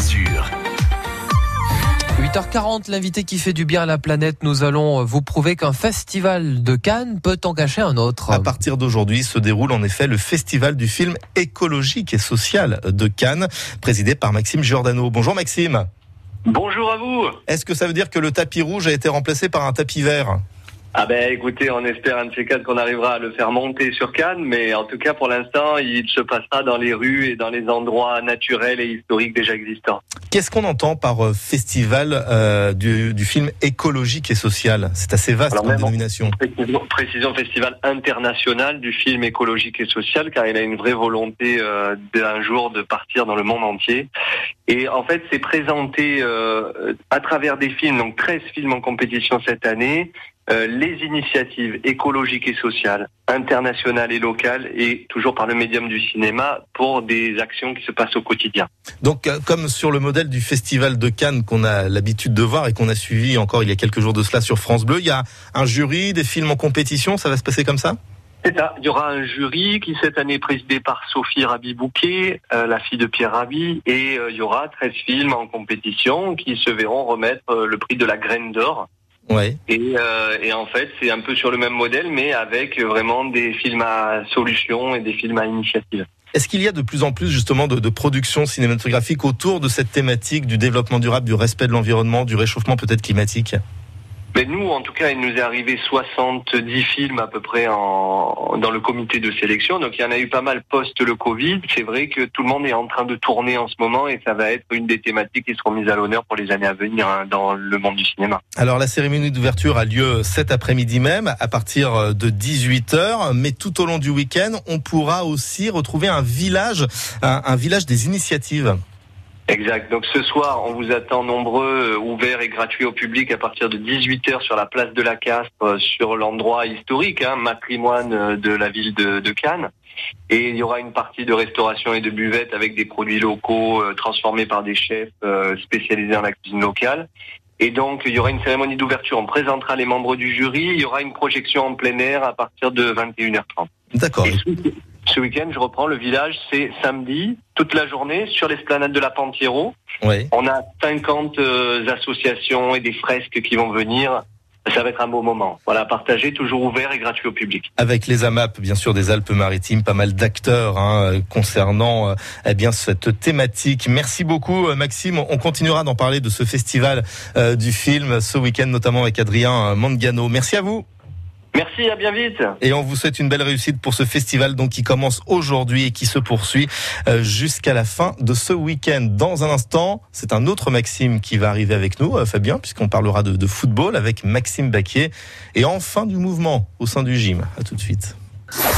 Azur. 8h40, l'invité qui fait du bien à la planète, nous allons vous prouver qu'un festival de Cannes peut en cacher un autre. À partir d'aujourd'hui se déroule en effet le festival du film écologique et social de Cannes, présidé par Maxime Giordano. Bonjour Maxime. Bonjour à vous. Est-ce que ça veut dire que le tapis rouge a été remplacé par un tapis vert? Ah ben écoutez, on espère un de ces quatre qu'on arrivera à le faire monter sur Cannes, mais en tout cas pour l'instant, il se passera dans les rues et dans les endroits naturels et historiques déjà existants. Qu'est-ce qu'on entend par euh, festival euh, du, du, film écologique et social? C'est assez vaste comme dénomination. Précision, précision, festival international du film écologique et social, car il a une vraie volonté euh, d'un jour de partir dans le monde entier. Et en fait, c'est présenté euh, à travers des films, donc 13 films en compétition cette année, euh, les initiatives écologiques et sociales, internationales et locales, et toujours par le médium du cinéma, pour des actions qui se passent au quotidien. Donc, euh, comme sur le modèle du Festival de Cannes qu'on a l'habitude de voir et qu'on a suivi encore il y a quelques jours de cela sur France Bleu, il y a un jury, des films en compétition, ça va se passer comme ça? C'est ça. Il y aura un jury qui cette année est présidé par Sophie Rabi-Bouquet, euh, la fille de Pierre Rabi, et il y aura 13 films en compétition qui se verront remettre le prix de la graine d'or. Ouais. Et, euh, et, en fait, c'est un peu sur le même modèle, mais avec vraiment des films à solution et des films à initiative. Est-ce qu'il y a de plus en plus justement de, de production cinématographique autour de cette thématique du développement durable, du respect de l'environnement, du réchauffement peut-être climatique? Mais nous, en tout cas, il nous est arrivé 70 films à peu près en, dans le comité de sélection. Donc il y en a eu pas mal post le Covid. C'est vrai que tout le monde est en train de tourner en ce moment et ça va être une des thématiques qui seront mises à l'honneur pour les années à venir hein, dans le monde du cinéma. Alors la cérémonie d'ouverture a lieu cet après-midi même à partir de 18h. Mais tout au long du week-end, on pourra aussi retrouver un village, un village des initiatives. Exact. Donc ce soir, on vous attend nombreux, euh, ouverts et gratuits au public à partir de 18h sur la place de la Castre, euh, sur l'endroit historique, hein, patrimoine euh, de la ville de, de, Cannes. Et il y aura une partie de restauration et de buvette avec des produits locaux transformés par des chefs spécialisés en la cuisine locale. Et donc, il y aura une cérémonie d'ouverture. On présentera les membres du jury. Il y aura une projection en plein air à partir de 21h30. D'accord. Ce week-end, je reprends le village, c'est samedi, toute la journée, sur l'esplanade de la Pantiero. Oui. On a 50 euh, associations et des fresques qui vont venir. Ça va être un beau moment. Voilà, partagé, toujours ouvert et gratuit au public. Avec les AMAP, bien sûr, des Alpes-Maritimes, pas mal d'acteurs hein, concernant euh, eh bien cette thématique. Merci beaucoup, euh, Maxime. On continuera d'en parler de ce festival euh, du film ce week-end, notamment avec Adrien Mangano. Merci à vous. Merci, à bien vite. Et on vous souhaite une belle réussite pour ce festival donc qui commence aujourd'hui et qui se poursuit euh, jusqu'à la fin de ce week-end. Dans un instant, c'est un autre Maxime qui va arriver avec nous, euh, Fabien, puisqu'on parlera de, de, football avec Maxime Baquier et enfin du mouvement au sein du gym. À tout de suite.